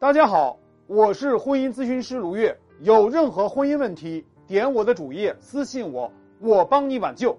大家好，我是婚姻咨询师卢月。有任何婚姻问题，点我的主页私信我，我帮你挽救。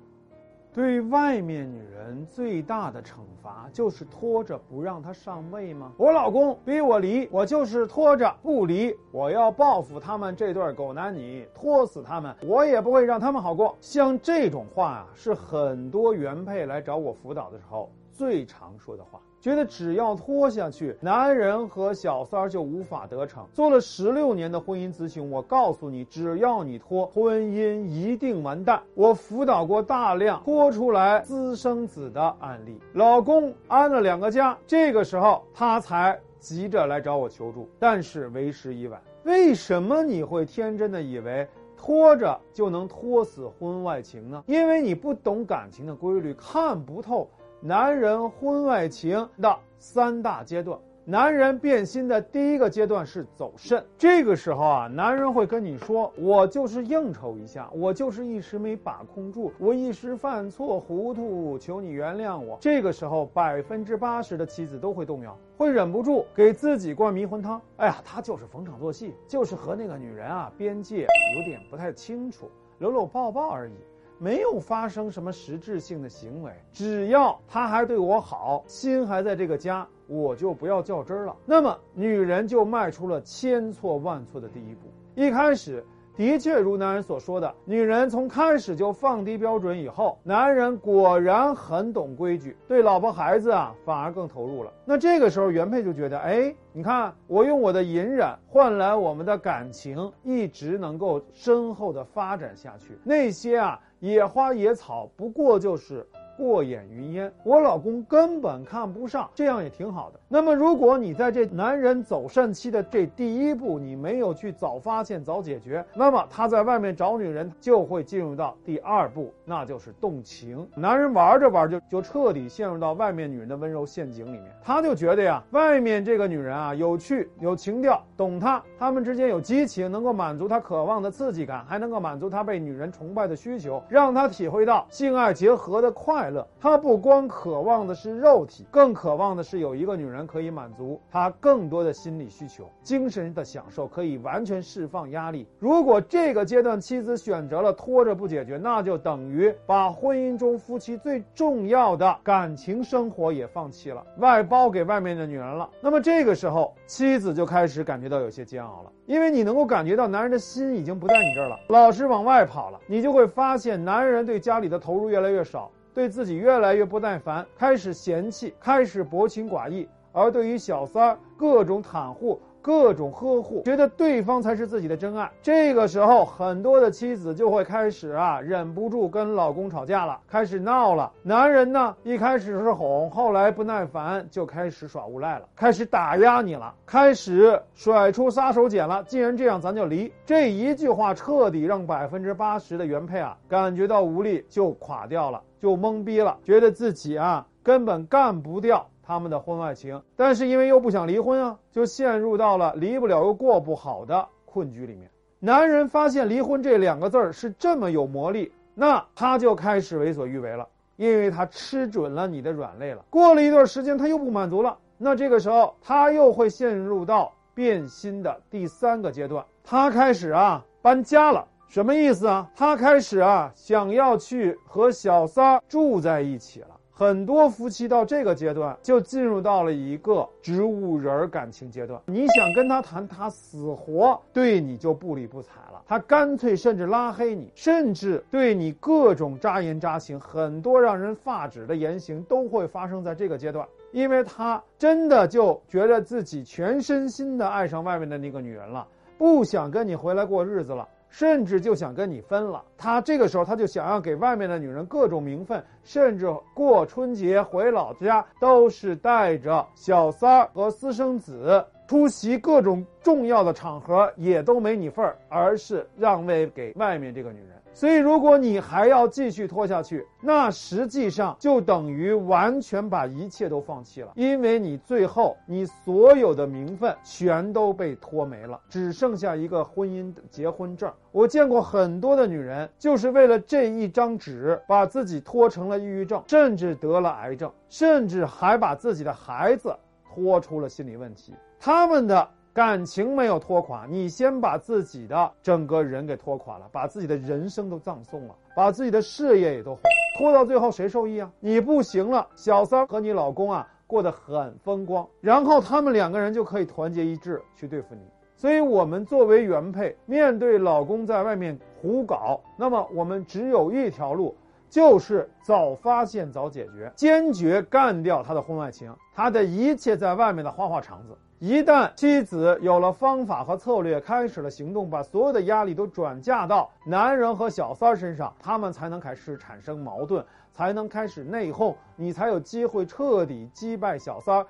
对外面女人最大的惩罚就是拖着不让她上位吗？我老公逼我离，我就是拖着不离。我要报复他们这对狗男女，拖死他们，我也不会让他们好过。像这种话啊，是很多原配来找我辅导的时候最常说的话。觉得只要拖下去，男人和小三儿就无法得逞。做了十六年的婚姻咨询，我告诉你，只要你拖，婚姻一定完蛋。我辅导过大量拖出来私生子的案例，老公安了两个家，这个时候他才急着来找我求助，但是为时已晚。为什么你会天真的以为拖着就能拖死婚外情呢？因为你不懂感情的规律，看不透。男人婚外情的三大阶段，男人变心的第一个阶段是走肾。这个时候啊，男人会跟你说：“我就是应酬一下，我就是一时没把控住，我一时犯错糊涂，求你原谅我。”这个时候，百分之八十的妻子都会动摇，会忍不住给自己灌迷魂汤。哎呀，他就是逢场作戏，就是和那个女人啊边界有点不太清楚，搂搂抱抱而已。没有发生什么实质性的行为，只要他还对我好，心还在这个家，我就不要较真儿了。那么，女人就迈出了千错万错的第一步。一开始。的确，如男人所说的，女人从开始就放低标准以后，男人果然很懂规矩，对老婆孩子啊反而更投入了。那这个时候，原配就觉得，哎，你看我用我的隐忍换来我们的感情一直能够深厚的发展下去，那些啊野花野草不过就是。过眼云烟，我老公根本看不上，这样也挺好的。那么，如果你在这男人走肾期的这第一步，你没有去早发现、早解决，那么他在外面找女人就会进入到第二步，那就是动情。男人玩着玩着就彻底陷入到外面女人的温柔陷阱里面，他就觉得呀，外面这个女人啊有趣、有情调，懂他，他们之间有激情，能够满足他渴望的刺激感，还能够满足他被女人崇拜的需求，让他体会到性爱结合的快。他不光渴望的是肉体，更渴望的是有一个女人可以满足他更多的心理需求，精神的享受可以完全释放压力。如果这个阶段妻子选择了拖着不解决，那就等于把婚姻中夫妻最重要的感情生活也放弃了，外包给外面的女人了。那么这个时候，妻子就开始感觉到有些煎熬了，因为你能够感觉到男人的心已经不在你这儿了，老是往外跑了，你就会发现男人对家里的投入越来越少。对自己越来越不耐烦，开始嫌弃，开始薄情寡义，而对于小三儿各种袒护。各种呵护，觉得对方才是自己的真爱。这个时候，很多的妻子就会开始啊，忍不住跟老公吵架了，开始闹了。男人呢，一开始是哄，后来不耐烦，就开始耍无赖了，开始打压你了，开始甩出杀手锏了。既然这样，咱就离。这一句话彻底让百分之八十的原配啊，感觉到无力，就垮掉了，就懵逼了，觉得自己啊，根本干不掉。他们的婚外情，但是因为又不想离婚啊，就陷入到了离不了又过不好的困局里面。男人发现离婚这两个字儿是这么有魔力，那他就开始为所欲为了，因为他吃准了你的软肋了。过了一段时间，他又不满足了，那这个时候他又会陷入到变心的第三个阶段，他开始啊搬家了，什么意思啊？他开始啊想要去和小三儿住在一起了。很多夫妻到这个阶段就进入到了一个植物人感情阶段。你想跟他谈，他死活对你就不理不睬了，他干脆甚至拉黑你，甚至对你各种扎言扎行，很多让人发指的言行都会发生在这个阶段，因为他真的就觉得自己全身心的爱上外面的那个女人了，不想跟你回来过日子了。甚至就想跟你分了，他这个时候他就想要给外面的女人各种名分，甚至过春节回老家都是带着小三儿和私生子出席各种重要的场合，也都没你份儿，而是让位给外面这个女人。所以，如果你还要继续拖下去，那实际上就等于完全把一切都放弃了，因为你最后你所有的名分全都被拖没了，只剩下一个婚姻结婚证。我见过很多的女人，就是为了这一张纸，把自己拖成了抑郁症，甚至得了癌症，甚至还把自己的孩子拖出了心理问题。他们的。感情没有拖垮，你先把自己的整个人给拖垮了，把自己的人生都葬送了，把自己的事业也都毁，拖到最后谁受益啊？你不行了，小三和你老公啊过得很风光，然后他们两个人就可以团结一致去对付你。所以，我们作为原配，面对老公在外面胡搞，那么我们只有一条路。就是早发现早解决，坚决干掉他的婚外情，他的一切在外面的花花肠子。一旦妻子有了方法和策略，开始了行动，把所有的压力都转嫁到男人和小三儿身上，他们才能开始产生矛盾，才能开始内讧，你才有机会彻底击败小三儿，